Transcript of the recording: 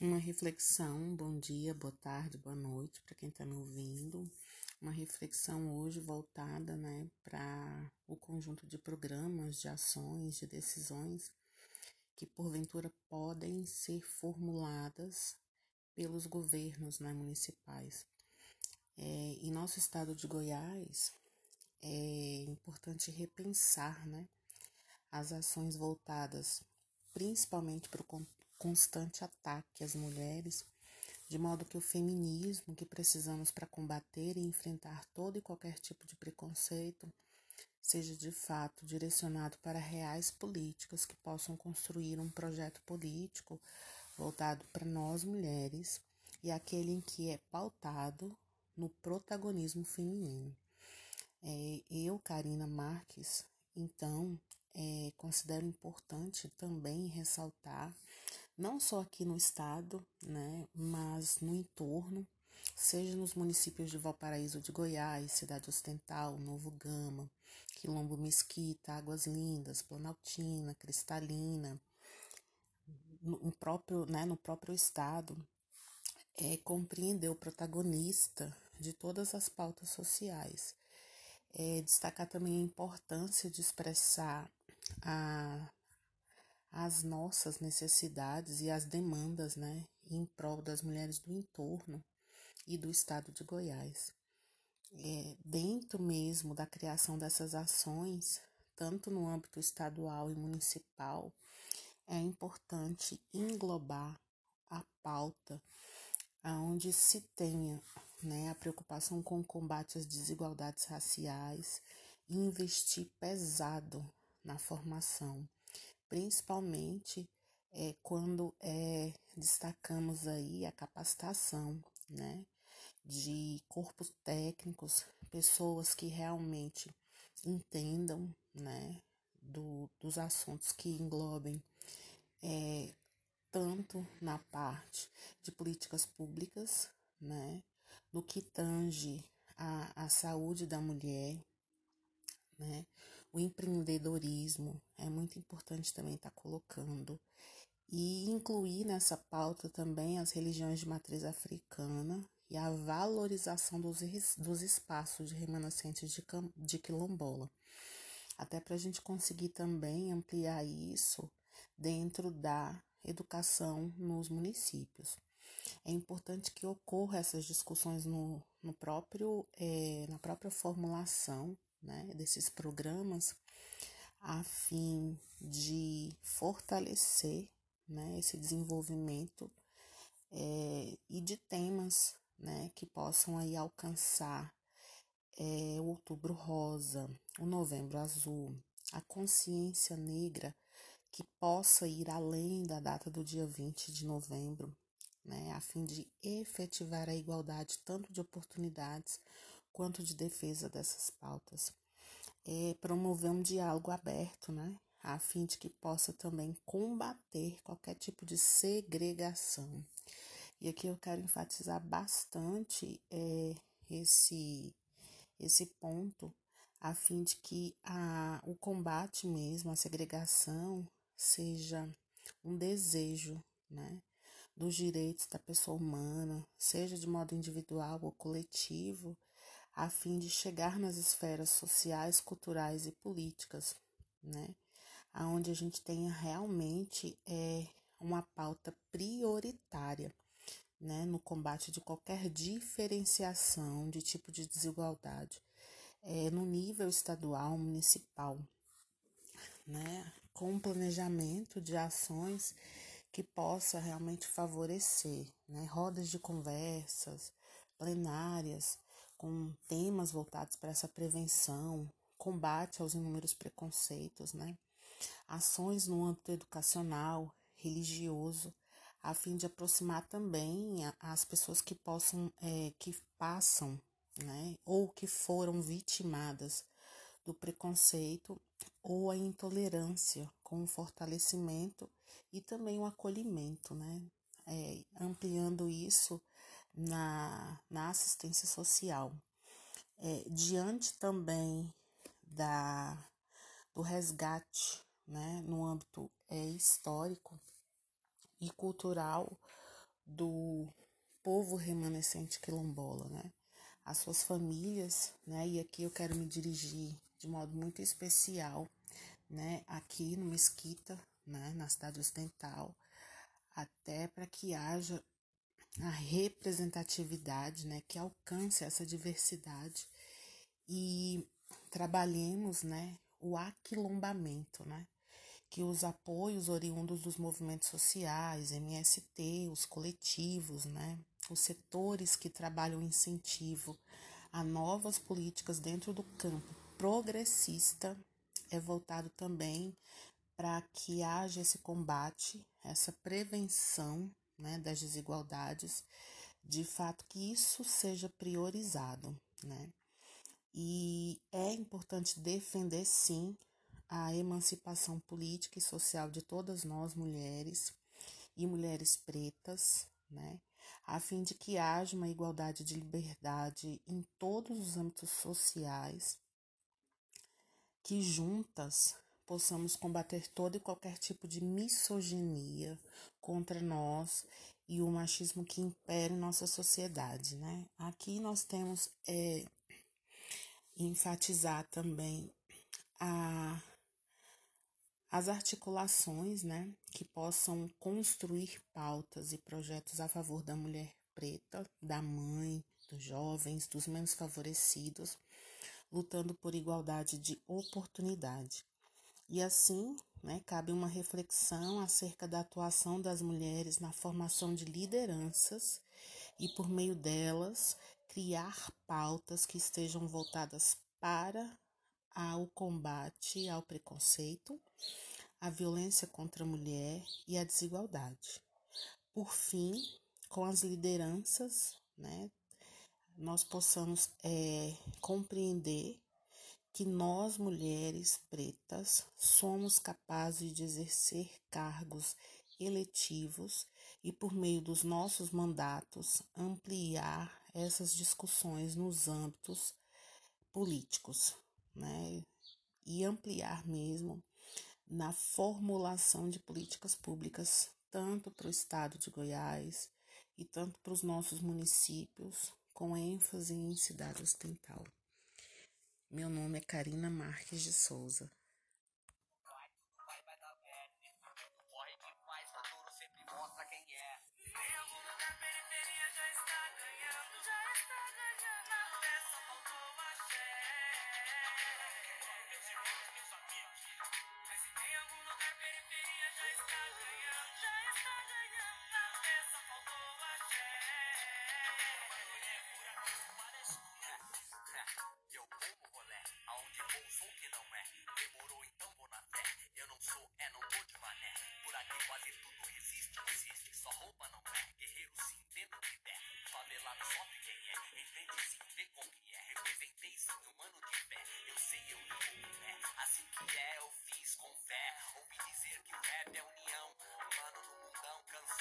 Uma reflexão, bom dia, boa tarde, boa noite para quem está me ouvindo. Uma reflexão hoje voltada né, para o conjunto de programas, de ações, de decisões que porventura podem ser formuladas pelos governos né, municipais. É, em nosso estado de Goiás, é importante repensar né, as ações voltadas principalmente para o constante ataque às mulheres, de modo que o feminismo que precisamos para combater e enfrentar todo e qualquer tipo de preconceito seja de fato direcionado para reais políticas que possam construir um projeto político voltado para nós mulheres e aquele em que é pautado no protagonismo feminino. É, eu, Karina Marques, então, é, considero importante também ressaltar, não só aqui no estado, né, mas no entorno, seja nos municípios de Valparaíso de Goiás, Cidade Ostental, Novo Gama, Quilombo Mesquita, Águas Lindas, Planaltina, Cristalina, no próprio, né, no próprio estado, é compreender o protagonista de todas as pautas sociais. É, destacar também a importância de expressar a, as nossas necessidades e as demandas, né, em prol das mulheres do entorno e do estado de Goiás. É, dentro mesmo da criação dessas ações, tanto no âmbito estadual e municipal, é importante englobar a pauta aonde se tenha né, a preocupação com o combate às desigualdades raciais e investir pesado na formação, principalmente é, quando é, destacamos aí a capacitação, né, de corpos técnicos, pessoas que realmente entendam, né, do, dos assuntos que englobem é, tanto na parte de políticas públicas, né, no que tange a, a saúde da mulher, né, o empreendedorismo é muito importante também estar tá colocando e incluir nessa pauta também as religiões de matriz africana e a valorização dos, dos espaços de remanescentes de, de quilombola. Até para a gente conseguir também ampliar isso dentro da educação nos municípios. É importante que ocorra essas discussões no, no próprio, é, na própria formulação né, desses programas a fim de fortalecer né, esse desenvolvimento é, e de temas né, que possam aí alcançar é, o outubro rosa, o novembro azul, a consciência negra que possa ir além da data do dia 20 de novembro, né, a fim de efetivar a igualdade tanto de oportunidades quanto de defesa dessas pautas. É promover um diálogo aberto, né? A fim de que possa também combater qualquer tipo de segregação. E aqui eu quero enfatizar bastante é, esse, esse ponto, a fim de que a, o combate mesmo, a segregação, seja um desejo, né? Dos direitos da pessoa humana, seja de modo individual ou coletivo, a fim de chegar nas esferas sociais, culturais e políticas, né? Aonde a gente tenha realmente é, uma pauta prioritária, né, no combate de qualquer diferenciação de tipo de desigualdade, é, no nível estadual, municipal, né, com um planejamento de ações que possa realmente favorecer, né, rodas de conversas, plenárias, com temas voltados para essa prevenção, combate aos inúmeros preconceitos, né? Ações no âmbito educacional, religioso, a fim de aproximar também as pessoas que possam, é, que passam, né, ou que foram vitimadas do preconceito ou a intolerância, com o fortalecimento e também o acolhimento, né, é, ampliando isso na, na assistência social. É, diante também da, do resgate né, no âmbito é, histórico e cultural do povo remanescente quilombola, né? As suas famílias, né? E aqui eu quero me dirigir de modo muito especial, né? Aqui no Mesquita, né? Na cidade ocidental, até para que haja a representatividade, né? Que alcance essa diversidade e trabalhemos, né? O aquilombamento, né? que os apoios oriundos dos movimentos sociais, MST, os coletivos, né, os setores que trabalham incentivo a novas políticas dentro do campo progressista é voltado também para que haja esse combate, essa prevenção né, das desigualdades, de fato que isso seja priorizado, né? E é importante defender sim a emancipação política e social de todas nós mulheres e mulheres pretas, né? A fim de que haja uma igualdade de liberdade em todos os âmbitos sociais, que juntas possamos combater todo e qualquer tipo de misoginia contra nós e o machismo que impera em nossa sociedade, né? Aqui nós temos é, enfatizar também a as articulações, né, que possam construir pautas e projetos a favor da mulher preta, da mãe, dos jovens, dos menos favorecidos, lutando por igualdade de oportunidade. E assim, né, cabe uma reflexão acerca da atuação das mulheres na formação de lideranças e, por meio delas, criar pautas que estejam voltadas para ao combate ao preconceito, à violência contra a mulher e à desigualdade. Por fim, com as lideranças, né, nós possamos é, compreender que nós, mulheres pretas, somos capazes de exercer cargos eletivos e, por meio dos nossos mandatos, ampliar essas discussões nos âmbitos políticos né? E ampliar mesmo na formulação de políticas públicas, tanto para o estado de Goiás e tanto para os nossos municípios, com ênfase em cidade ocidental. Meu nome é Karina Marques de Souza. Tem algum lugar periferia